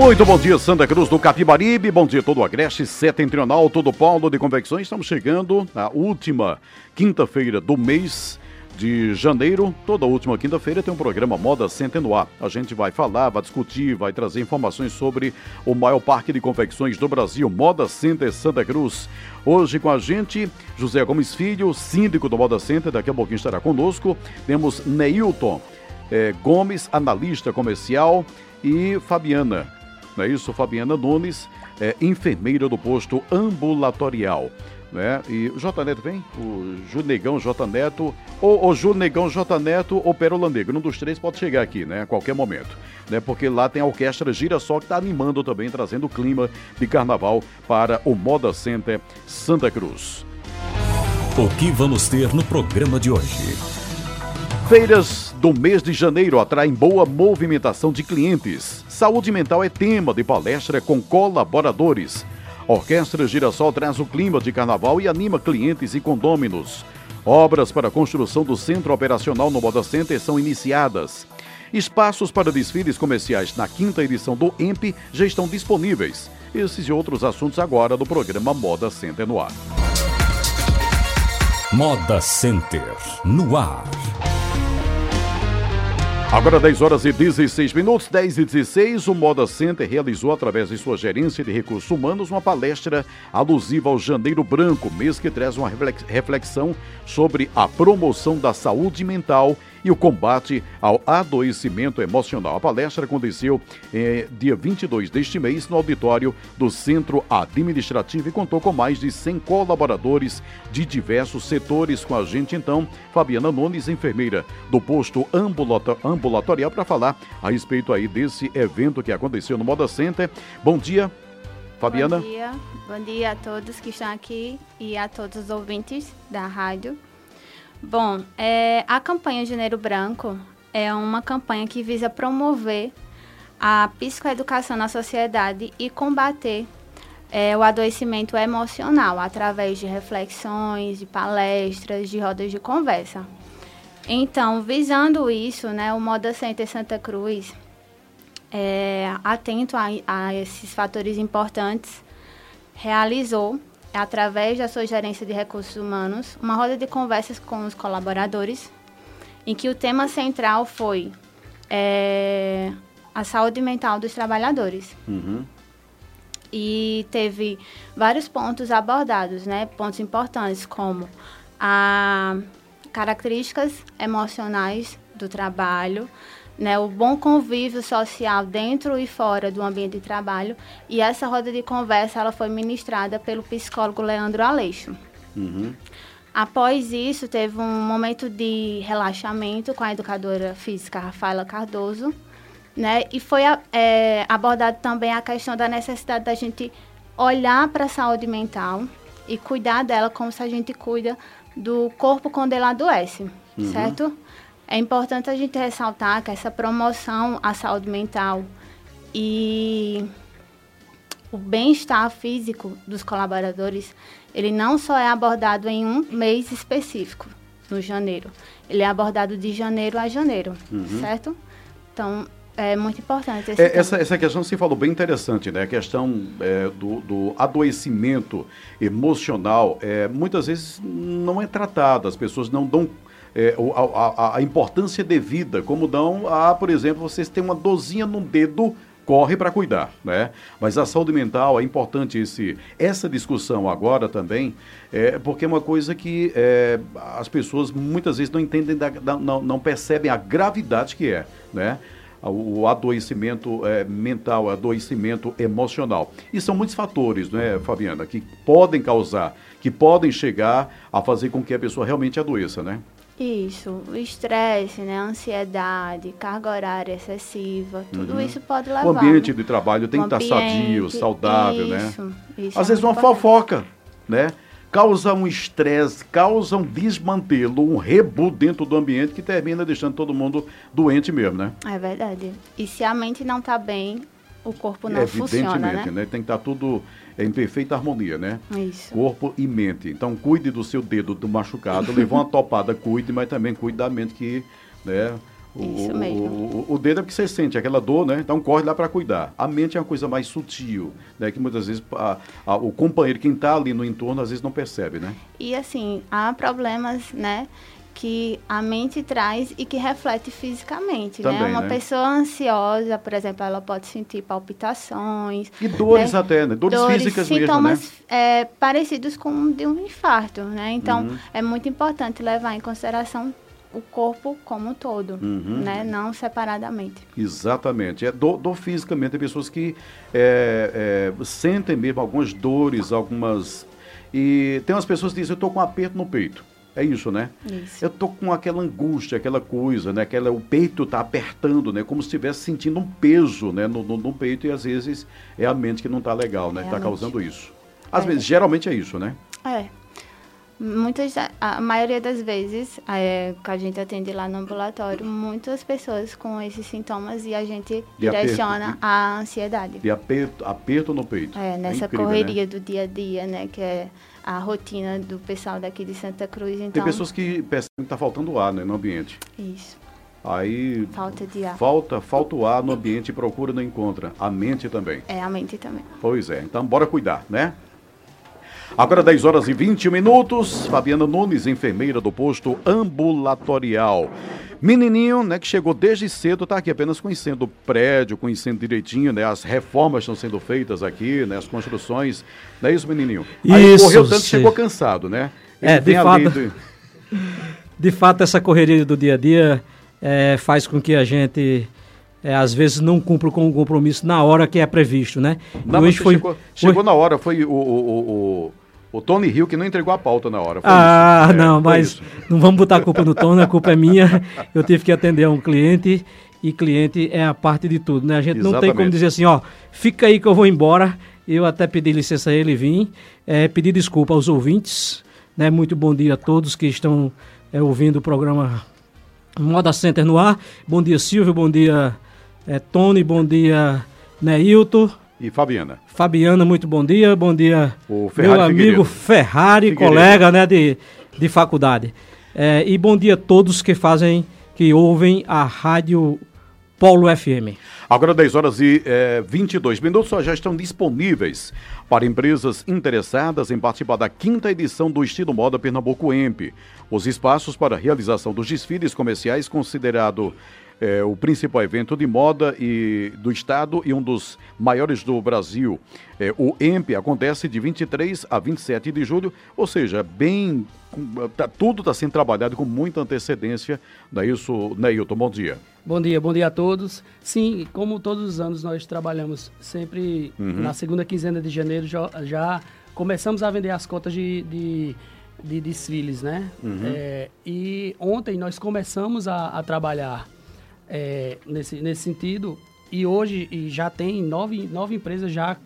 Muito bom dia, Santa Cruz do Capibaribe, bom dia todo o Agreste, Setentrional, todo o Paulo de Convecções. Estamos chegando na última quinta-feira do mês de janeiro. Toda última quinta-feira tem um programa Moda Center no ar. A gente vai falar, vai discutir, vai trazer informações sobre o maior parque de confecções do Brasil, Moda Center Santa Cruz. Hoje com a gente, José Gomes Filho, síndico do Moda Center, daqui a pouquinho estará conosco. Temos Neilton eh, Gomes, analista comercial, e Fabiana não é isso? Fabiana Nunes, é, enfermeira do posto ambulatorial. Né? E o J Neto vem? O Junegão J Neto, ou o Junegão J Neto ou Pérola Negra. Um dos três pode chegar aqui, né? A qualquer momento. Né? Porque lá tem a orquestra Girassol que está animando também, trazendo o clima de carnaval para o Moda Center Santa Cruz. O que vamos ter no programa de hoje? Feiras do mês de janeiro atraem boa movimentação de clientes. Saúde mental é tema de palestra com colaboradores. Orquestra Girassol traz o clima de carnaval e anima clientes e condôminos. Obras para a construção do centro operacional no Moda Center são iniciadas. Espaços para desfiles comerciais na quinta edição do EMP já estão disponíveis. Esses e outros assuntos agora do programa Moda Center no ar. Moda Center no ar. Agora 10 horas e 16 minutos, 10 e 16, o Moda Center realizou através de sua gerência de recursos humanos uma palestra alusiva ao Janeiro Branco, mês que traz uma reflexão sobre a promoção da saúde mental e o combate ao adoecimento emocional. A palestra aconteceu eh, dia 22 deste mês no auditório do Centro Administrativo e contou com mais de 100 colaboradores de diversos setores. Com a gente, então, Fabiana Nunes, enfermeira do posto ambulatorial, para falar a respeito aí desse evento que aconteceu no Moda Center. Bom dia. Fabiana. Bom dia, bom dia a todos que estão aqui e a todos os ouvintes da rádio. Bom, é, a campanha Janeiro Branco é uma campanha que visa promover a psicoeducação na sociedade e combater é, o adoecimento emocional através de reflexões, de palestras, de rodas de conversa. Então, visando isso, né, o Moda Center Santa Cruz, é, atento a, a esses fatores importantes, realizou através da sua gerência de recursos humanos, uma roda de conversas com os colaboradores, em que o tema central foi é, a saúde mental dos trabalhadores. Uhum. E teve vários pontos abordados, né? Pontos importantes, como a características emocionais do trabalho, né, o bom convívio social dentro e fora do ambiente de trabalho. E essa roda de conversa ela foi ministrada pelo psicólogo Leandro Aleixo. Uhum. Após isso, teve um momento de relaxamento com a educadora física Rafaela Cardoso, né? E foi é, abordado também a questão da necessidade da gente olhar para a saúde mental e cuidar dela como se a gente cuida do corpo quando ele adoece, uhum. certo? É importante a gente ressaltar que essa promoção à saúde mental e o bem-estar físico dos colaboradores, ele não só é abordado em um mês específico, no janeiro. Ele é abordado de janeiro a janeiro, uhum. certo? Então, é muito importante. É, essa, essa questão você falou bem interessante, né? A questão é, do, do, adoecimento emocional, é, muitas vezes não é tratada, as pessoas não dão é, a, a, importância devida, como dão a, por exemplo, vocês têm uma dozinha no dedo, corre para cuidar, né? Mas a saúde mental é importante esse, essa discussão agora também, é, porque é uma coisa que é, as pessoas muitas vezes não entendem, da, da, não, não percebem a gravidade que é, né? o adoecimento é, mental, adoecimento emocional. E são muitos fatores, né, Fabiana, que podem causar, que podem chegar a fazer com que a pessoa realmente adoeça, né? Isso, o estresse, né, ansiedade, carga horária excessiva, tudo uhum. isso pode levar. O ambiente né? de trabalho tem que estar sadio, saudável, né? isso, né? Isso Às é vezes uma importante. fofoca, né? causa um estresse, causa um desmantelo, um rebu dentro do ambiente que termina deixando todo mundo doente mesmo, né? É verdade. E se a mente não está bem, o corpo não funciona, né? né? Tem que estar tá tudo em perfeita harmonia, né? Isso. Corpo e mente. Então, cuide do seu dedo do machucado, levou uma topada, cuide, mas também cuide da mente que, né? O, Isso mesmo. O, o, o, dedo é porque você sente aquela dor, né? Então corre lá para cuidar. A mente é uma coisa mais sutil, né? Que muitas vezes a, a, o companheiro, quem está ali no entorno, às vezes não percebe, né? E assim, há problemas, né? Que a mente traz e que reflete fisicamente, né? Também, né? Uma né? pessoa ansiosa, por exemplo, ela pode sentir palpitações. E dores né? até, né? Dores, dores físicas sintomas, mesmo, né? É, parecidos com de um infarto, né? Então, Uhum. é muito importante levar em consideração o corpo como um todo, Uhum. né? Não separadamente. Exatamente. É dor, dor fisicamente. Tem pessoas que é, é, sentem mesmo algumas dores, algumas. E tem umas pessoas que dizem, eu estou com um aperto no peito. É isso, né? Isso. Eu tô com aquela angústia, aquela coisa, né? Aquela, o peito tá apertando, né? Como se estivesse sentindo um peso, né? No, no, no peito e às vezes é a mente que não tá legal, né? É tá causando isso. Às É. vezes, geralmente é isso, né? É. Muitas, a maioria das vezes é, que a gente atende lá no ambulatório, muitas pessoas com esses sintomas e a gente De direciona a ansiedade. De aperto, aperto no peito. É, nessa incrível, correria né? do dia a dia, né? Que é a rotina do pessoal daqui de Santa Cruz. Então, Tem pessoas que percebem que tá faltando ar, né? No ambiente. Isso, Aí falta de ar. falta, falta o ar no ambiente e procura não encontra. A mente também. É a mente também. Pois é, então bora cuidar, né? Agora 10 horas e 20 minutos, Fabiana Nunes, enfermeira do posto ambulatorial. Menininho, né, que chegou desde cedo, tá aqui apenas conhecendo o prédio, conhecendo direitinho, né, as reformas estão sendo feitas aqui, né, as construções, não é isso, menininho? Aí Isso, correu tanto que sim. chegou cansado, né? É, de fato. do- De fato, essa correria do dia a dia eh, faz com que a gente, eh, às vezes, não cumpra com o compromisso na hora que é previsto, né? Não, hoje foi, chegou, foi- chegou na hora, foi o, o, o, o, Tony Hill que não entregou a pauta na hora. Ah, isso. É, não, foi mas isso. não vamos botar a culpa no Tony, a culpa é minha. Eu tive que atender a um cliente e cliente é a parte de tudo, né? A gente não tem como Exatamente. dizer assim, ó, fica aí que eu vou embora. Eu até pedi licença a ele vir, eh, pedir desculpa aos ouvintes, né? Muito bom dia a todos que estão eh, ouvindo o programa Moda Center no ar. Bom dia, Silvio, bom dia, eh, Tony, bom dia, Neilton. E Fabiana. Fabiana, muito bom dia. Bom dia, meu amigo Figueiredo. Ferrari, Figueiredo. colega né, de, de faculdade. É, e bom dia a todos que fazem, que ouvem a Rádio Polo FM. Agora 10 horas e eh, 22 minutos já estão disponíveis para empresas interessadas em participar da quinta edição do Estilo Moda Pernambuco EMP. Os espaços para a realização dos desfiles comerciais, considerado eh, o principal evento de moda e, do estado e um dos maiores do Brasil. Eh, o EMP acontece de 23 a 27 de julho, ou seja, bem. tá- tudo está sendo trabalhado com muita antecedência. Não é isso, Neilton? Bom dia. Bom dia, bom dia a todos. Sim, como todos os anos nós trabalhamos sempre na segunda quinzena de janeiro, já, já começamos a vender as cotas de, de, de desfiles, né? É, e ontem nós começamos a, a trabalhar é, nesse, nesse sentido e hoje e já tem nove, nove empresas já,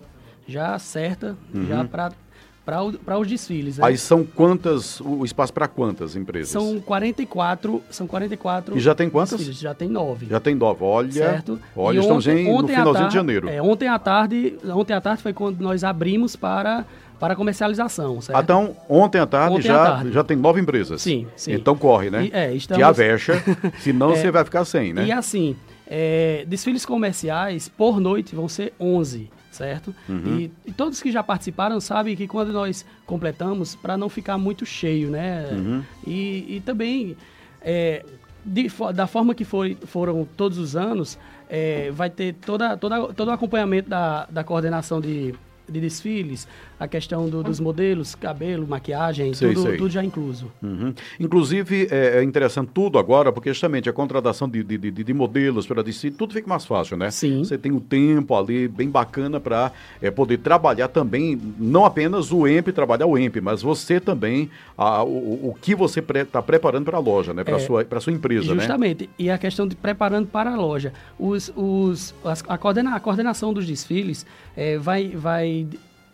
já certa já para os desfiles. Né? Aí são quantas, o espaço para quantas empresas? São 44, são 44 E já tem quantas? desfiles, já tem nove. Já tem nove. Olha, certo? olha E estamos em, no finalzinho tarde- de janeiro. É, ontem à tarde, ontem à tarde foi quando nós abrimos para para comercialização, certo? Então, ontem à tarde, Ontem já, à tarde. já tem nove empresas. Sim, sim. Então corre, né? E- é, estamos- Que avexa, senão você vai ficar sem, né? E assim, é, desfiles comerciais por noite vão ser 11, certo? Uhum. E, e todos que já participaram sabem que quando nós completamos, para não ficar muito cheio, né? Uhum. E, e também, é, de da forma que foi, foram todos os anos, é, vai ter toda, toda, todo o acompanhamento da, da coordenação de, de desfiles, a questão do- dos modelos, cabelo, maquiagem, Sei, tudo, sei. tudo já incluso. Uhum. Inclusive, é, é interessante tudo agora, porque justamente a contratação de, de, de, de modelos para DC, tudo fica mais fácil, né? Sim. Você tem um tempo ali bem bacana para poder trabalhar também, não apenas o EMP, trabalhar o EMP, mas você também, a, o, o que você está preparando para a loja, né? Para a É, sua, sua empresa, né? Justamente. E a questão de preparando para a loja. Os, os, as- a, coordena, a coordenação dos desfiles eh, vai, vai,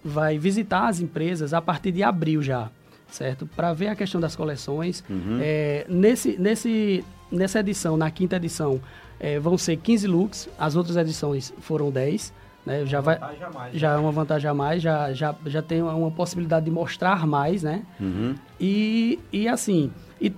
vai visitar as empresas a partir de abril já. certo? Para ver a questão das coleções. Uhum. É, nesse, nesse, nessa edição, na quinta edição, é, vão ser 15 looks, as outras edições foram 10. Né? Já, vai, mais, já né? é uma vantagem a mais, já, já, já tem uma, uma possibilidade de mostrar mais, né? Uhum. E, e assim, e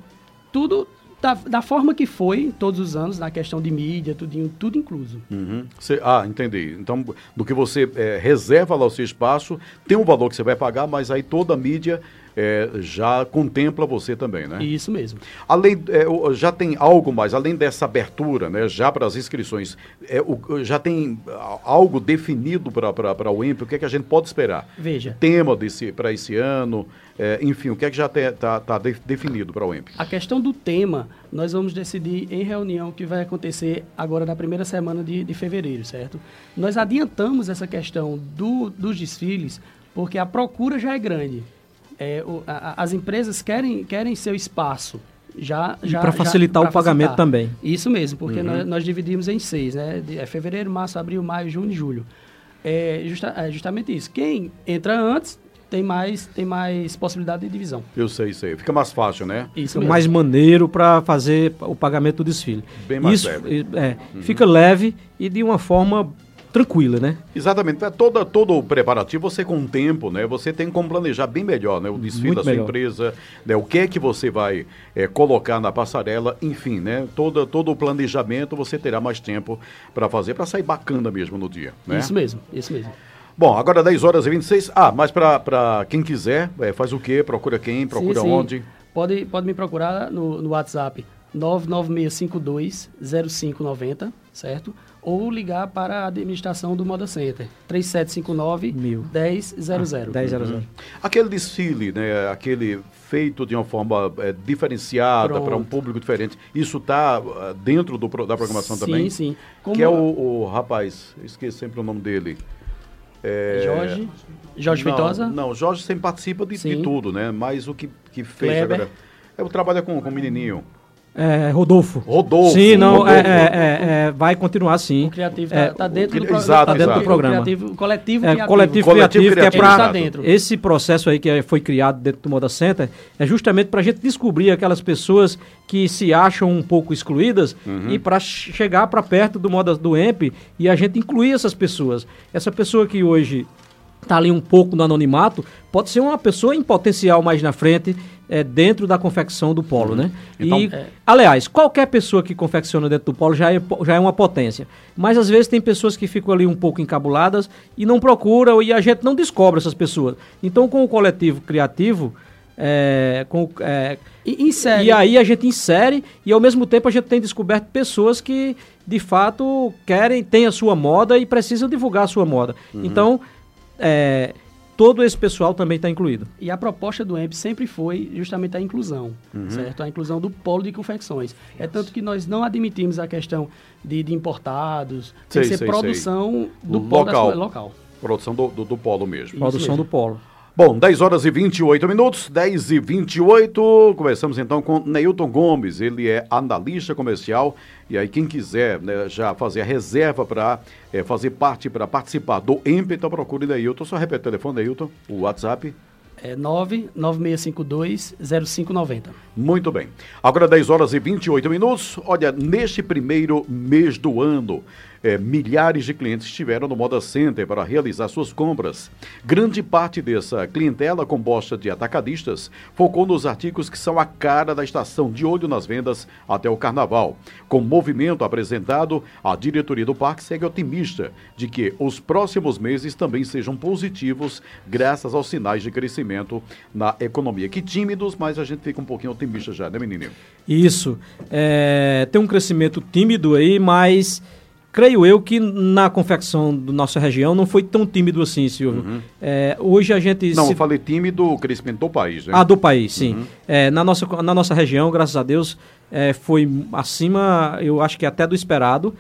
tudo da, da, forma que foi todos os anos, na questão de mídia, tudo, tudo incluso. Uhum. Cê, ah, entendi. Então, do que você é, reserva lá o seu espaço, tem um valor que você vai pagar, mas aí toda a mídia é, já contempla você também, né? Isso mesmo. Além, é, já tem algo mais, além dessa abertura, né, já para as inscrições, é, o, já tem algo definido para o EMP? O que é que a gente pode esperar? Veja. Tema para esse ano, é, enfim, o que é que já está tá de, definido para o EMP? A questão do tema, nós vamos decidir em reunião que vai acontecer agora na primeira semana de, de fevereiro, certo? Nós adiantamos essa questão do, dos desfiles porque a procura já é grande é, o, a, as empresas querem, querem seu espaço. Já, já para facilitar já, o pagamento facilitar. também. Isso mesmo, porque uhum. nós, nós, dividimos em seis, né? É fevereiro, março, abril, maio, junho e julho. É, justa, é justamente isso. Quem entra antes tem mais, tem mais possibilidade de divisão. Eu sei, isso aí. Fica mais fácil, né? Isso fica mais maneiro para fazer o pagamento do desfile. Bem mais isso, leve. É, uhum. Fica leve e de uma forma tranquila, né? Exatamente. É toda, todo o preparativo você com o tempo, né? Você tem como planejar bem melhor, né? O desfile Muito da sua melhor. empresa, né? o que é que você vai é, colocar na passarela, enfim, né? Todo, todo o planejamento você terá mais tempo para fazer, para sair bacana mesmo no dia, né? Isso mesmo, isso mesmo. Bom, agora 10 horas e 26. Ah, mas para quem quiser, é, faz o quê? Procura quem? Procura sim, sim. onde? Pode, pode me procurar no, no WhatsApp 99652 0590, certo? Ou ligar para a administração do Moda Center, 3759 Mil. 1000. Ah, Uhum. Aquele desfile, né, aquele feito de uma forma é, diferenciada para um público diferente, isso está uh, ah, dentro do, da programação sim, também? Sim, sim. Que é o, o rapaz, esqueci sempre o nome dele. É... Jorge? Jorge não, Feitosa? Não, Jorge sempre participa de, de, tudo, né? Mas o que, que fez Kleber. agora... Eu trabalho com, com o menininho. É, Rodolfo. Rodolfo. Sim, não, Rodolfo. É, é, é, vai continuar sim. O criativo está tá dentro, do, exato, tá dentro exato. do programa. O, criativo, o coletivo criativo. Coletivo, coletivo criativo, que é para esse processo aí que foi criado dentro do Moda Center é justamente para a gente descobrir aquelas pessoas que se acham um pouco excluídas uhum. e para chegar para perto do Moda do EMP e a gente incluir essas pessoas. Essa pessoa que hoje está ali um pouco no anonimato, pode ser uma pessoa em potencial mais na frente é, dentro da confecção do polo, uhum. né? Então, e, é... aliás, qualquer pessoa que confecciona dentro do polo já é, já é uma potência. Mas às vezes tem pessoas que ficam ali um pouco encabuladas e não procuram e a gente não descobre essas pessoas. Então, com o coletivo criativo, é, com, é, e, insere. e aí a gente insere e ao mesmo tempo a gente tem descoberto pessoas que de fato querem, têm a sua moda e precisam divulgar a sua moda. Uhum. Então, é, todo esse pessoal também está incluído. E a proposta do EMP sempre foi justamente a inclusão, uhum. certo? A inclusão do polo de confecções. É tanto que nós não admitimos a questão de, de importados, tem que ser sei, produção sei. do polo local. local. Produção do, do, do polo mesmo. Produção mesmo. do polo. Bom, 10 horas e 28 minutos, 10 e 28. Começamos então com Neilton Gomes. Ele é analista comercial. E aí, quem quiser né, já fazer a reserva para é, fazer parte, para participar do EMP, então procure Neilton. Só repete o telefone, Neilton, o WhatsApp. É 99652-0590. Muito bem. Agora 10 horas e 28 minutos. Olha, neste primeiro mês do ano, é, milhares de clientes estiveram no Moda Center para realizar suas compras. Grande parte dessa clientela, composta de atacadistas, focou nos artigos que são a cara da estação, de olho nas vendas até o carnaval. Com o movimento apresentado, a diretoria do parque segue otimista de que os próximos meses também sejam positivos, graças aos sinais de crescimento na economia. Que tímidos, mas a gente fica um pouquinho otimista já, né, menininho? Isso. É, tem um crescimento tímido aí, mas creio eu que na confecção da nossa região não foi tão tímido assim, Silvio. Uhum. É, hoje a gente. Não, se... eu falei tímido o crescimento do país, né? Ah, do país, sim. Uhum. É, na, nossa, na nossa região, graças a Deus, é, foi acima, eu acho que até do esperado,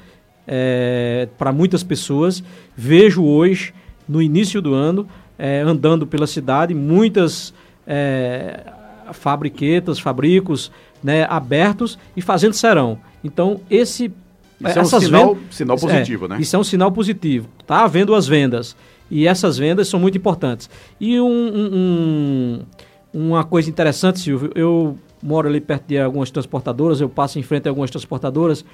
é, para muitas pessoas. Vejo hoje, no início do ano, é, andando pela cidade, muitas é, fabriquetas, fabricos né, abertos e fazendo serão. Então, esse isso é um sinal, sinal positivo, é, né? Isso é um sinal positivo. Está havendo as vendas. E essas vendas são muito importantes. E um, um, uma coisa interessante, Silvio, eu moro ali perto de algumas transportadoras, eu passo em frente a algumas transportadoras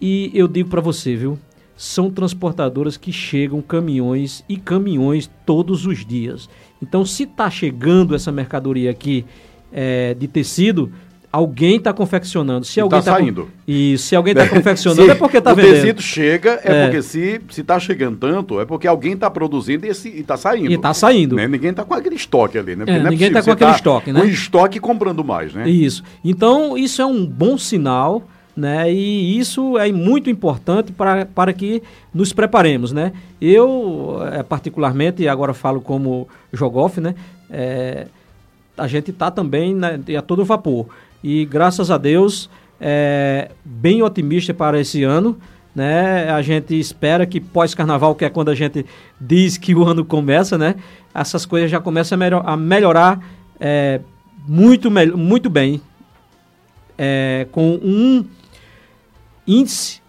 e eu digo para você, viu? São transportadoras que chegam caminhões e caminhões todos os dias. Então, se está chegando essa mercadoria aqui é, de tecido, alguém está confeccionando. Se alguém está tá saindo. E se alguém está confeccionando se, é porque está vendendo. O tecido chega é, é, porque se está chegando tanto é porque alguém está produzindo e está saindo. E está saindo. Né? Ninguém está com aquele estoque ali, né? É, é ninguém está com aquele tá estoque, né? Com estoque comprando mais, né? Isso. Então isso é um bom sinal. Né? E isso é muito importante para, para que nos preparemos, né? Eu, é, particularmente, e agora falo como jogoff, né? É, a gente está também né, a todo vapor e graças a Deus é bem otimista para esse ano. Né? A gente espera que pós-carnaval, que é quando a gente diz que o ano começa, né? essas coisas já começam a, melhor, a melhorar é, muito, muito bem, é, com um índice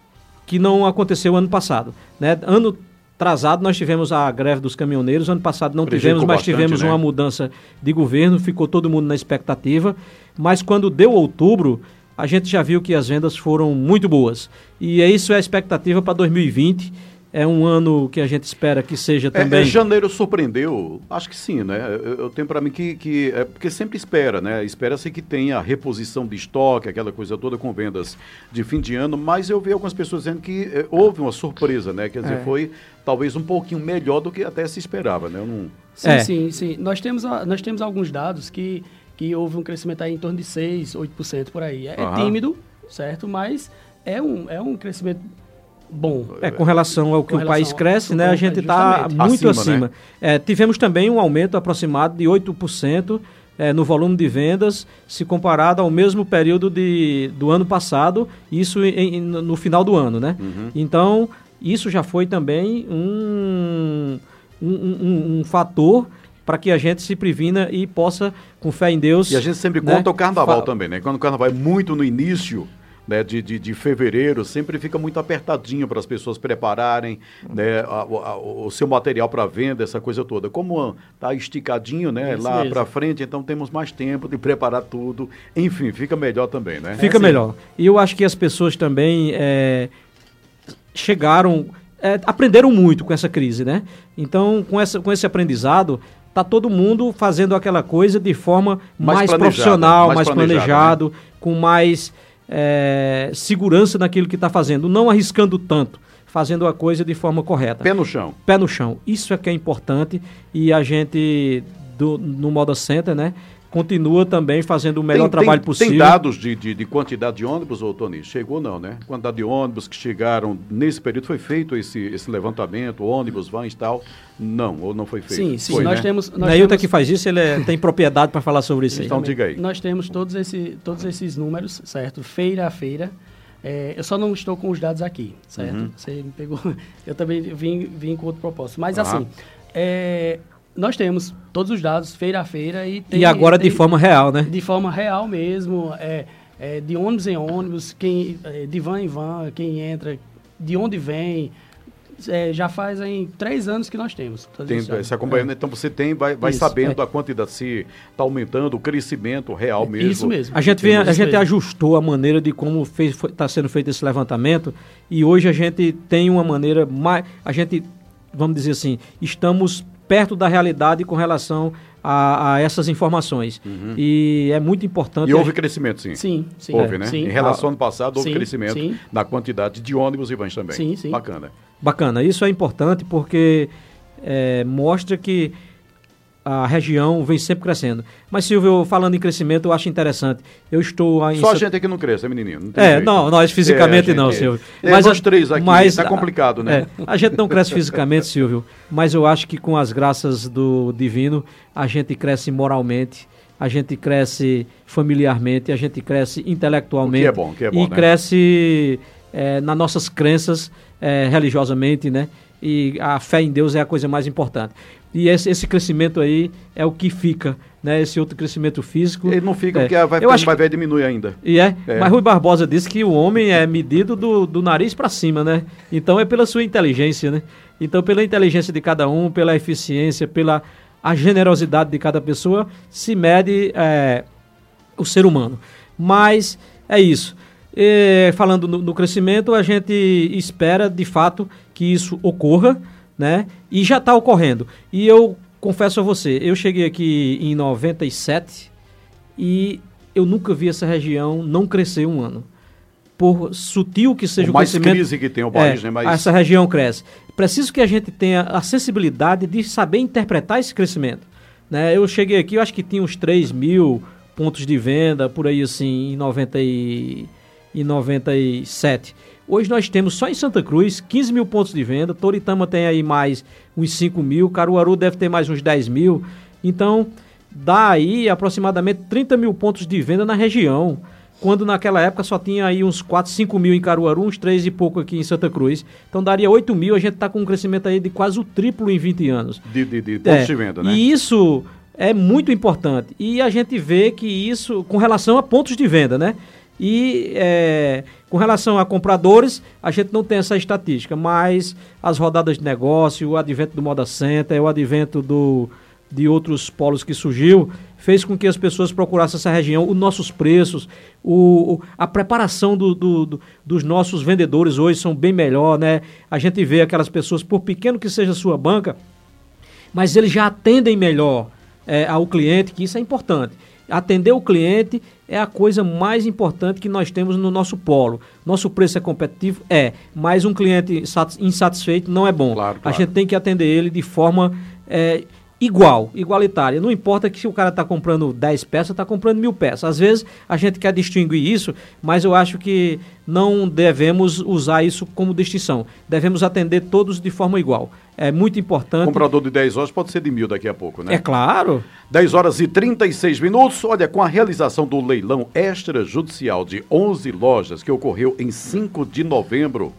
que não aconteceu ano passado. Né? Ano atrasado nós tivemos a greve dos caminhoneiros, ano passado não tivemos, mas bastante, tivemos né? uma mudança de governo, ficou todo mundo na expectativa. Mas quando deu outubro, a gente já viu que as vendas foram muito boas. E é isso é a expectativa para 2020. É um ano que a gente espera que seja também. É, é janeiro surpreendeu? Acho que sim, né? Eu, eu tenho para mim que, que. É porque sempre espera, né? Espera-se que tenha reposição de estoque, aquela coisa toda com vendas de fim de ano, mas eu vi algumas pessoas dizendo que é, houve uma surpresa, né? Quer dizer, é. foi talvez um pouquinho melhor do que até se esperava, né? Eu não... Sim, é. sim, sim. Nós temos, nós temos alguns dados que que houve um crescimento aí em torno de 6, 8% por aí. É, uhum. tímido, certo? Mas é um, é um crescimento bom. É, com relação ao que o país cresce, né? A gente está muito acima. acima. Né? É, tivemos também um aumento aproximado de 8% é, no volume de vendas, se comparado ao mesmo período de, do ano passado, isso em, no final do ano, né? Uhum. Então, isso já foi também um, um, um, um fator para que a gente se previna e possa, com fé em Deus. E a gente sempre né, conta o carnaval também, né? Quando o carnaval é muito no início. Né, de, de, de, fevereiro, sempre fica muito apertadinho para as pessoas prepararem né, a, a, o seu material para venda, essa coisa toda. Como está esticadinho né, lá para frente, então temos mais tempo de preparar tudo. Enfim, fica melhor também, né? Fica é melhor. E eu acho que as pessoas também é, chegaram, é, aprenderam muito com essa crise, né? Então, com, essa, com esse aprendizado, tá todo mundo fazendo aquela coisa de forma mais, mais profissional, mais, mais planejado, né? com mais é, segurança naquilo que está fazendo, não arriscando tanto, fazendo a coisa de forma correta. Pé no chão. Pé no chão. Isso é que é importante e a gente do, no Moda Center, né? Continua também fazendo o melhor tem, trabalho tem, possível. Tem dados de, de, de, quantidade de ônibus, ô Tony? Chegou não, né? Quantidade de ônibus que chegaram nesse período, foi feito esse, esse levantamento, ônibus, vans e tal? Não, ou não foi feito? Sim, sim. Foi, nós né? temos... Nós Neilton temos... que faz isso, ele é, tem propriedade para falar sobre isso Então diga aí. Nós temos todos, esse, todos esses números, certo? Feira a feira. É, eu só não estou com os dados aqui, certo? Uhum. Você me pegou... Eu também vim, vim com outro propósito. Mas uhum. assim, é, nós temos todos os dados, feira a feira. E, tem, e agora tem, de forma real, né? De forma real mesmo, é, é de ônibus em ônibus, quem, é, de van em van, quem entra, de onde vem. É, já faz em três anos que nós temos. Tem, esse acompanhando, é. então você tem, vai, vai Isso, sabendo é. a quantidade se está aumentando, o crescimento real mesmo. Isso mesmo. A gente, vem, a gente ajustou a maneira de como está sendo feito esse levantamento e hoje a gente tem uma maneira mais. A gente, vamos dizer assim, estamos perto da realidade com relação a, a essas informações. Uhum. E é muito importante. E houve crescimento, sim. Sim, sim. Houve, é, né? Sim. Em relação ao ano passado, houve sim, crescimento sim. na quantidade de ônibus e vans também. Sim, sim. Bacana. Bacana. Isso é importante porque é, mostra que a região vem sempre crescendo. Mas, Silvio, falando em crescimento, eu acho interessante. Eu estou... Em... Só a gente aqui não cresce, é menininho? Não é, jeito. não, nós fisicamente é, não, Silvio. É, mas nós três aqui, mas, tá complicado, né? É, a gente não cresce fisicamente, Silvio, mas eu acho que com as graças do divino, a gente cresce moralmente, a gente cresce familiarmente, a gente cresce intelectualmente. O que é bom, que é bom, E né? cresce é, nas nossas crenças é, religiosamente, né? E a fé em Deus é a coisa mais importante. E esse, esse crescimento aí é o que fica, né? Esse outro crescimento físico. Ele não fica é. porque vai, eu acho vai, vai diminuir ainda. E é? é? Mas Rui Barbosa disse que o homem é medido do, do nariz para cima, né? Então é pela sua inteligência, né? Então pela inteligência de cada um, pela eficiência, pela a generosidade de cada pessoa se mede é, o ser humano. Mas é isso. E, falando no, no, crescimento, a gente espera de fato que isso ocorra, né? E já está ocorrendo. E eu confesso a você, eu cheguei aqui em 97 e eu nunca vi essa região não crescer um ano. Por sutil que seja o, o mais crescimento. crise que tem o país, é, né? Mas... Essa região cresce. Preciso que a gente tenha a sensibilidade de saber interpretar esse crescimento. Né? Eu cheguei aqui, eu acho que tinha uns 3 mil pontos de venda, por aí assim, em 90 e, em 97. Hoje nós temos só em Santa Cruz 15 mil pontos de venda, Toritama tem aí mais uns 5 mil, Caruaru deve ter mais uns 10 mil. Então, dá aí aproximadamente 30 mil pontos de venda na região, quando naquela época só tinha aí uns 4, 5 mil em Caruaru, uns 3 e pouco aqui em Santa Cruz. Então daria 8 mil, a gente está com um crescimento aí de quase o triplo em 20 anos. De, de, de pontos é, de venda, né? E isso é muito importante. E a gente vê que isso, com relação a pontos de venda, né? E é, com relação a compradores, a gente não tem essa estatística, mas as rodadas de negócio, o advento do Moda Center, o advento do, de outros polos que surgiu, fez com que as pessoas procurassem essa região, os nossos preços, o, a preparação do, do, do, dos nossos vendedores hoje são bem melhor, né? A gente vê aquelas pessoas, por pequeno que seja a sua banca, mas eles já atendem melhor é, ao cliente, que isso é importante. Atender o cliente é a coisa mais importante que nós temos no nosso polo. Nosso preço é competitivo? É, mas um cliente insatisfeito não é bom. Claro, claro. A gente tem que atender ele de forma é, igual, igualitária. Não importa que se o cara está comprando 10 peças, está comprando mil peças. Às vezes a gente quer distinguir isso, mas eu acho que não devemos usar isso como distinção. Devemos atender todos de forma igual. É muito importante. Comprador de 10 horas pode ser de mil daqui a pouco, né? É claro. 10 horas e 36 minutos. Olha, com a realização do leilão extrajudicial de 11 lojas que ocorreu em 5 de novembro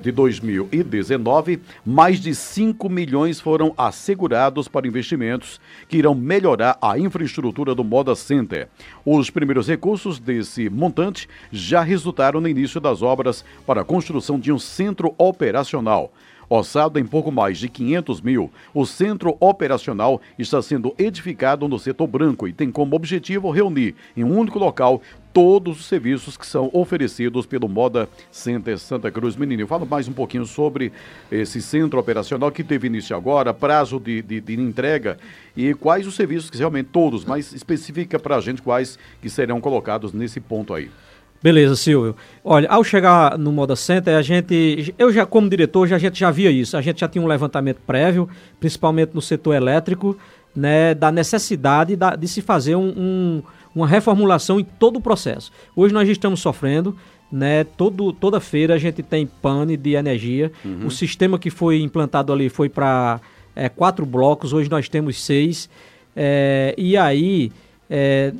de 2019, mais de 5 milhões foram assegurados para investimentos que irão melhorar a infraestrutura do Moda Center. Os primeiros recursos desse montante já resultaram no início das obras para a construção de um centro operacional. Orçado em pouco mais de 500 mil, o centro operacional está sendo edificado no setor branco e tem como objetivo reunir em um único local todos os serviços que são oferecidos pelo Moda Center Santa Cruz. Menino, fala mais um pouquinho sobre esse centro operacional que teve início agora, prazo de, de, de entrega e quais os serviços que realmente todos, mas especifica para a gente quais que serão colocados nesse ponto aí. Beleza, Silvio. Olha, ao chegar no Moda Center, a gente, eu já como diretor, já, a gente já via isso. A gente já tinha um levantamento prévio, principalmente no setor elétrico, né, da necessidade da, de se fazer um, um, uma reformulação em todo o processo. Hoje nós estamos sofrendo, né, todo, toda feira a gente tem pane de energia. Uhum. O sistema que foi implantado ali foi para é, quatro blocos, hoje nós temos seis. É, e aí, é,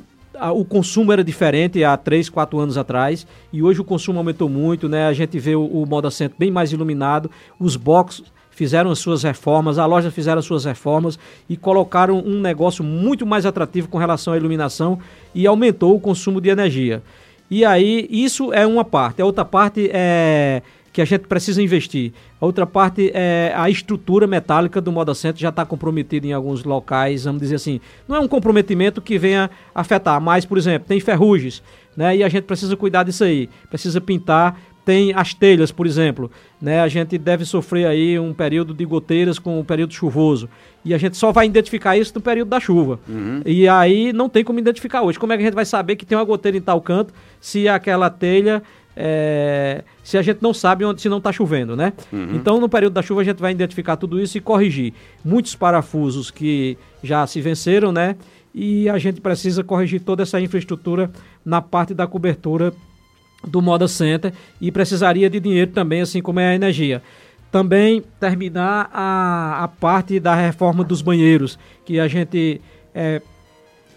o consumo era diferente há 3, 4 anos atrás e hoje o consumo aumentou muito, né? A gente vê o, o Moda Center bem mais iluminado, os boxes fizeram as suas reformas, a loja fizeram as suas reformas e colocaram um negócio muito mais atrativo com relação à iluminação e aumentou o consumo de energia. E aí, isso é uma parte. A outra parte é que a gente precisa investir. A outra parte é a estrutura metálica do Moda Center já está comprometida em alguns locais, vamos dizer assim. Não é um comprometimento que venha afetar, mas, por exemplo, tem ferrugens, né? E a gente precisa cuidar disso aí. Precisa pintar. Tem as telhas, por exemplo, né? A gente deve sofrer aí um período de goteiras com um período chuvoso. E a gente só vai identificar isso no período da chuva. Uhum. E aí não tem como identificar hoje. Como é que a gente vai saber que tem uma goteira em tal canto se aquela telha é, se a gente não sabe onde se não está chovendo, né? Uhum. Então, no período da chuva, a gente vai identificar tudo isso e corrigir. Muitos parafusos que já se venceram, né? E a gente precisa corrigir toda essa infraestrutura na parte da cobertura do Moda Center e precisaria de dinheiro também, assim como é a energia. Também terminar a, a parte da reforma dos banheiros, que a gente é,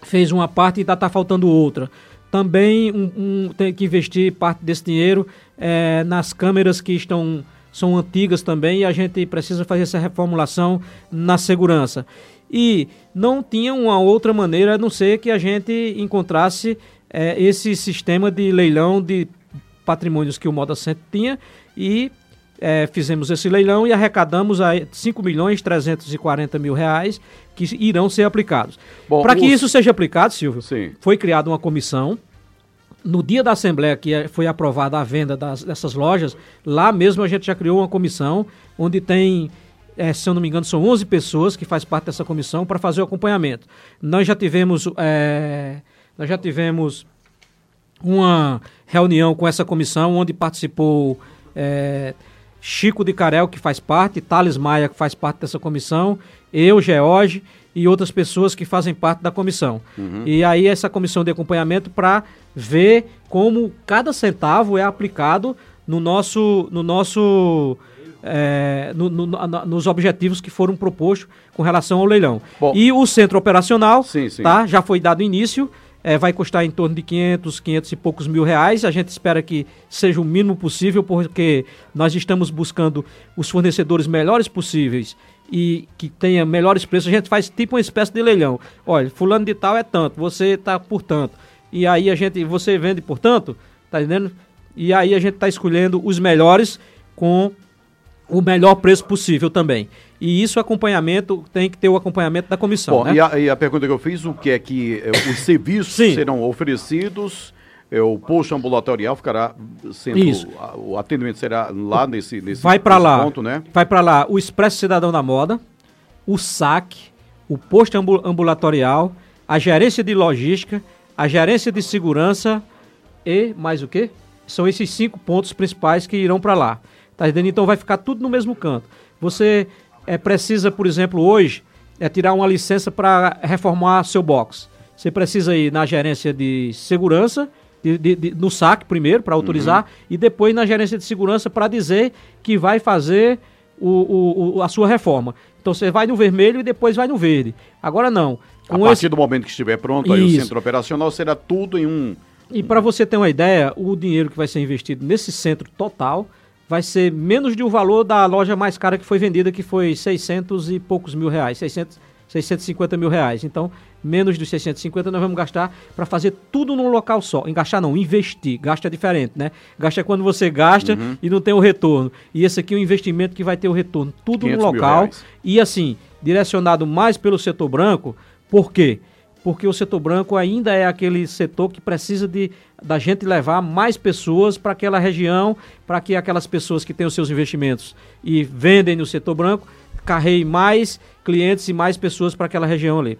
fez uma parte e ainda está faltando outra também um, um, tem que investir parte desse dinheiro é, nas câmeras que estão são antigas também e a gente precisa fazer essa reformulação na segurança. E não tinha uma outra maneira a não ser que a gente encontrasse é, esse sistema de leilão de patrimônios que o Moda Center tinha e é, fizemos esse leilão e arrecadamos aí 5 milhões 340 mil reais que irão ser aplicados. Para que isso seja aplicado, Silvio, Sim. foi criada uma comissão. No dia da Assembleia que é, foi aprovada a venda das, dessas lojas, lá mesmo a gente já criou uma comissão onde tem é, se eu não me engano, são 11 pessoas que fazem parte dessa comissão para fazer o acompanhamento. Nós já tivemos, é, nós já tivemos uma reunião com essa comissão onde participou é, Chico de Carel, que faz parte, Thales Maia, que faz parte dessa comissão, eu, George e outras pessoas que fazem parte da comissão. Uhum. E aí essa comissão de acompanhamento para ver como cada centavo é aplicado no nosso, no nosso é, no, no, no, nos objetivos que foram propostos com relação ao leilão. Bom, e o centro operacional sim, sim. Tá, já foi dado início é, vai custar em torno de 500, 500 e poucos mil reais. A gente espera que seja o mínimo possível, porque nós estamos buscando os fornecedores melhores possíveis e que tenha melhores preços. A gente faz tipo uma espécie de leilão. Olha, fulano de tal é tanto, você está por tanto. E aí a gente, você vende por tanto, tá entendendo? E aí a gente está escolhendo os melhores com o melhor preço possível também. E isso acompanhamento tem que ter o acompanhamento da comissão. Bom, né? e, a, e, a, pergunta que eu fiz, o que é que é, os serviços serão oferecidos? É, o posto ambulatorial ficará sendo isso. o atendimento será lá nesse nesse vai para lá ponto, né? vai para lá o expresso cidadão da moda o sac o posto ambulatorial a gerência de logística a gerência de segurança e mais o que são esses cinco pontos principais que irão para lá tá entendendo então vai ficar tudo no mesmo canto você é, precisa, por exemplo, hoje, é tirar uma licença para reformar seu box. Você precisa ir na gerência de segurança, de, de, de, no saque primeiro, para autorizar, uhum. e depois na gerência de segurança para dizer que vai fazer o, o, a sua reforma. Então você vai no vermelho e depois vai no verde. Agora não. a partir esse... do momento que estiver pronto, aí o centro operacional será tudo em um. E para você ter uma ideia, o dinheiro que vai ser investido nesse centro total vai ser menos de um valor da loja mais cara que foi vendida, que foi 600 e poucos mil reais, 600, 650 mil reais. Então, menos dos 650 nós vamos gastar para fazer tudo num local só. Engastar não, investir. Gasta é diferente, né? Gasta é quando você gasta uhum. e não tem o retorno. E esse aqui é um investimento que vai ter o retorno. Tudo no local. E assim, direcionado mais pelo setor branco, por quê? Porque o setor branco ainda é aquele setor que precisa de da gente levar mais pessoas para aquela região, para que aquelas pessoas que têm os seus investimentos e vendem no setor branco, carreguem mais clientes e mais pessoas para aquela região ali.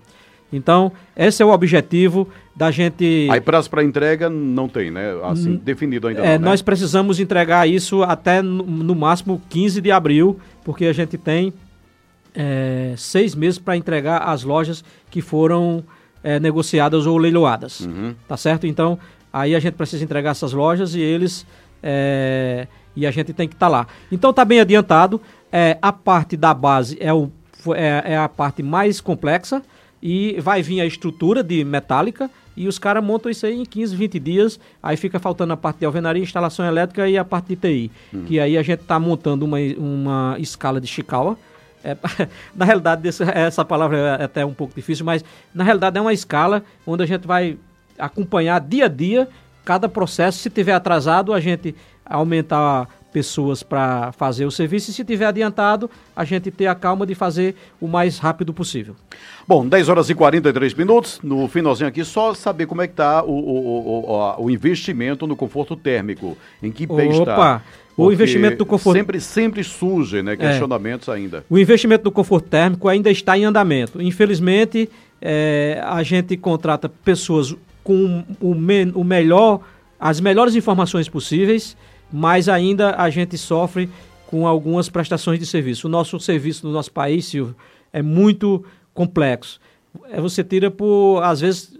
Então, esse é o objetivo da gente. Aí prazo para entrega não tem, né? Assim, N definido ainda. É, não, né? Nós precisamos entregar isso até no, no, máximo 15 de abril, porque a gente tem é, seis meses para entregar as lojas que foram é, negociadas ou leiloadas. Uhum. Tá certo? Então, Aí a gente precisa entregar essas lojas e eles. É, e a gente tem que estar tá lá. Então está bem adiantado. É, a parte da base é, o, é, é, a parte mais complexa e vai vir a estrutura de metálica e os caras montam isso aí em 15, 20 dias. Aí fica faltando a parte de alvenaria, instalação elétrica e a parte de TI. Hum. Que aí a gente está montando uma, uma escala de Chikawa. É, na realidade, essa palavra é até um pouco difícil, mas na realidade é uma escala onde a gente vai acompanhar dia a dia cada processo. Se tiver atrasado, a gente aumentar pessoas para fazer o serviço e se tiver adiantado, a gente ter a calma de fazer o mais rápido possível. Bom, 10 horas e 43 minutos, no finalzinho aqui, só saber como é que está o, o, o, o, investimento no conforto térmico, em que pé está. O investimento do conforto sempre sempre surge, né, questionamentos é. ainda. O investimento do conforto térmico ainda está em andamento. Infelizmente, é, a gente contrata pessoas com o, me, o melhor, as melhores informações possíveis, mas ainda a gente sofre com algumas prestações de serviço. O nosso serviço no nosso país, Silvio, é muito complexo. É, você tira por, às vezes,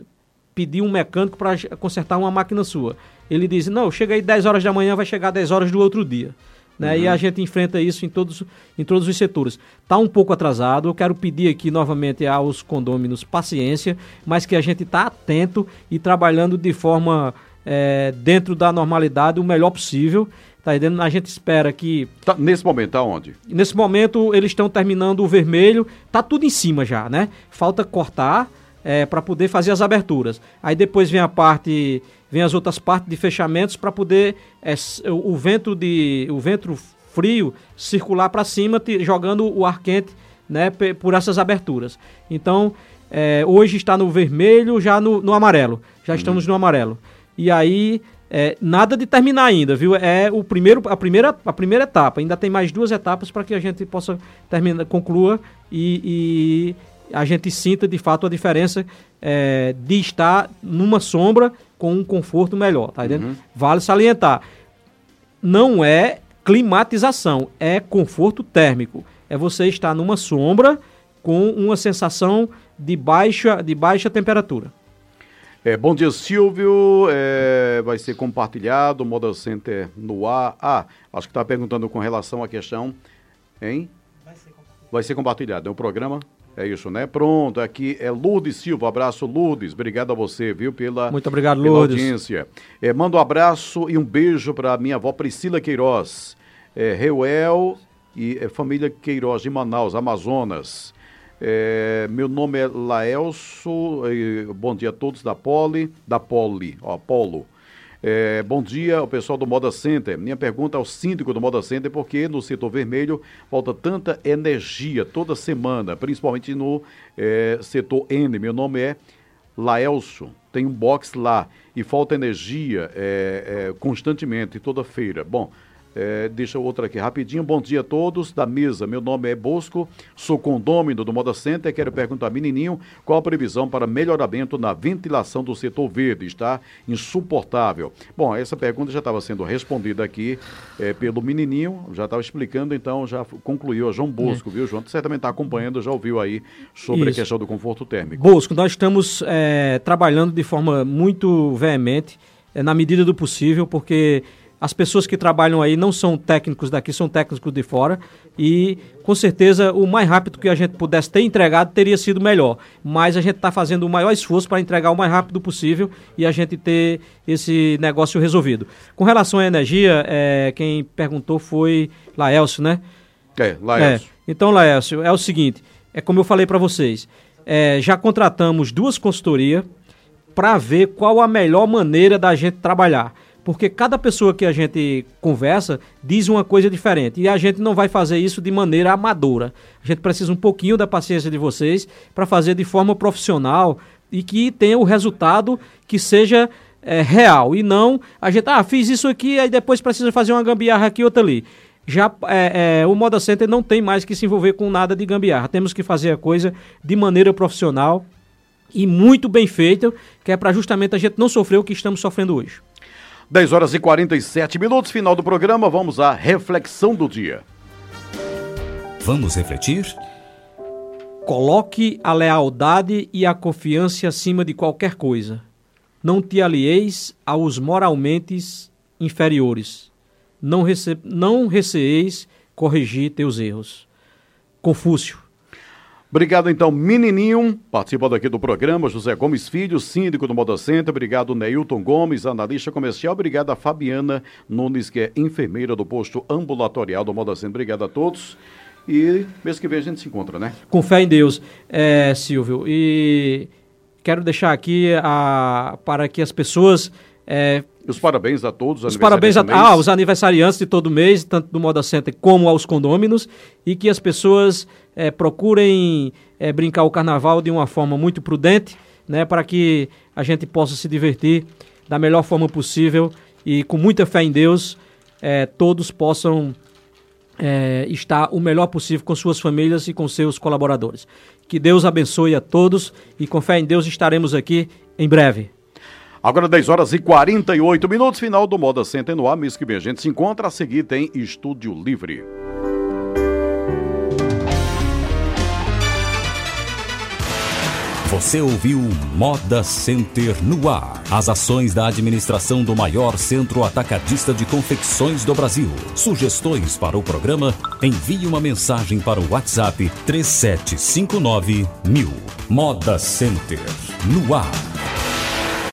pedir um mecânico para consertar uma máquina sua. Ele diz, não, chega aí 10 horas da manhã, vai chegar 10 horas do outro dia. Né? Uhum. E a gente enfrenta isso em todos, em todos os setores. Está um pouco atrasado, eu quero pedir aqui novamente aos condôminos paciência, mas que a gente está atento e trabalhando de forma é, dentro da normalidade o melhor possível. Tá entendendo? A gente espera que. Tá, nesse momento, tá onde? Nesse momento, eles estão terminando o vermelho, tá tudo em cima já, né? Falta cortar é, para poder fazer as aberturas. Aí depois vem a parte vem as outras partes de fechamentos para poder é, o, vento de o vento frio circular para cima, jogando o ar quente né, por essas aberturas. Então, é, hoje está no vermelho, já no, no amarelo. Já uhum. estamos no amarelo. E aí, é, nada de terminar ainda, viu? É o primeiro, a, primeira, a primeira etapa. Ainda tem mais duas etapas para que a gente possa terminar, conclua e, e, a gente sinta de fato a diferença é, de estar numa sombra com um conforto melhor, tá entendendo? Uhum. Vale salientar. Não é climatização, é conforto térmico. É você estar numa sombra com uma sensação de baixa, de baixa temperatura. É, bom dia, Silvio. É, vai ser compartilhado, o Moda Center no ar. Ah, acho que está perguntando com relação à questão, hein? Vai ser compartilhado. Vai ser compartilhado. É o programa? É isso, né? Pronto, aqui é Lourdes Silva. Abraço, Lourdes. Obrigado a você, viu, pela, Muito obrigado, pela Lourdes. audiência. É, mando um abraço e um beijo para minha avó Priscila Queiroz. É, Reuel e é, família Queiroz de Manaus, Amazonas. É, meu nome é Laelso, bom dia a todos da Poli, da Poli, ó, Polo. É, bom dia ao pessoal do Moda Center. Minha pergunta ao síndico do Moda Center, por que no setor vermelho falta tanta energia toda semana, principalmente no é, setor N. Meu nome é Laelso, tem um box lá e falta energia é, é constantemente, toda feira. Bom, é, deixa outra aqui rapidinho. Bom dia a todos da mesa. Meu nome é Bosco, sou condômino do Moda Center. Quero perguntar, menininho, qual a previsão para melhoramento na ventilação do setor verde? Está insuportável. Bom, essa pergunta já estava sendo respondida aqui é, pelo menininho, já estava explicando, então já concluiu a João Bosco, é. viu, João? Certamente está acompanhando, já ouviu aí sobre Isso. a questão do conforto térmico. Bosco, nós estamos é, trabalhando de forma muito veemente, é, na medida do possível, porque as pessoas que trabalham aí não são técnicos daqui, são técnicos de fora. E com certeza o mais rápido que a gente pudesse ter entregado teria sido melhor. Mas a gente está fazendo o maior esforço para entregar o mais rápido possível e a gente ter esse negócio resolvido. Com relação à energia, é, quem perguntou foi Laelcio, né? É, Laelcio. É. Então, Laelcio, é o seguinte: é como eu falei para vocês, é, já contratamos duas consultorias para ver qual a melhor maneira da gente trabalhar porque cada pessoa que a gente conversa diz uma coisa diferente e a gente não vai fazer isso de maneira amadora. A gente precisa um pouquinho da paciência de vocês para fazer de forma profissional e que tenha o resultado que seja é, real e não a gente, ah, fiz isso aqui, aí depois precisa fazer uma gambiarra aqui, outra ali. Já é, é, o Moda Center não tem mais que se envolver com nada de gambiarra. Temos que fazer a coisa de maneira profissional e muito bem feita, que é para justamente a gente não sofrer o que estamos sofrendo hoje. 10 horas e 47 minutos, final do programa, vamos à reflexão do dia. Vamos refletir? Coloque a lealdade e a confiança acima de qualquer coisa. Não te alieis aos moralmente inferiores. Não, rece não receeis corrigir teus erros. Confúcio. Obrigado, então, menininho, participando aqui do programa, José Gomes Filho, síndico do Moda Center. Obrigado, Neilton Gomes, analista comercial. Obrigado a Fabiana Nunes, que é enfermeira do posto ambulatorial do Moda Center. Obrigado a todos. E mês que vem a gente se encontra, né? Com fé em Deus, é, Silvio. E quero deixar aqui a, para que as pessoas é, os parabéns a todos os, parabéns a, ah, os aniversariantes de todo mês, tanto do Moda Center como aos condôminos, e que as pessoas é, procurem é, brincar o carnaval de uma forma muito prudente, né, para que a gente possa se divertir da melhor forma possível e com muita fé em Deus, é, todos possam é, estar o melhor possível com suas famílias e com seus colaboradores. Que Deus abençoe a todos e com fé em Deus estaremos aqui em breve. Agora 10 horas e 48 minutos, final do Moda Center no ar. Mês que vem a gente se encontra. A seguir tem Estúdio Livre. Você ouviu Moda Center no ar. As ações da administração do maior centro atacadista de confecções do Brasil. Sugestões para o programa? Envie uma mensagem para o WhatsApp 3759 mil. Moda Center no ar.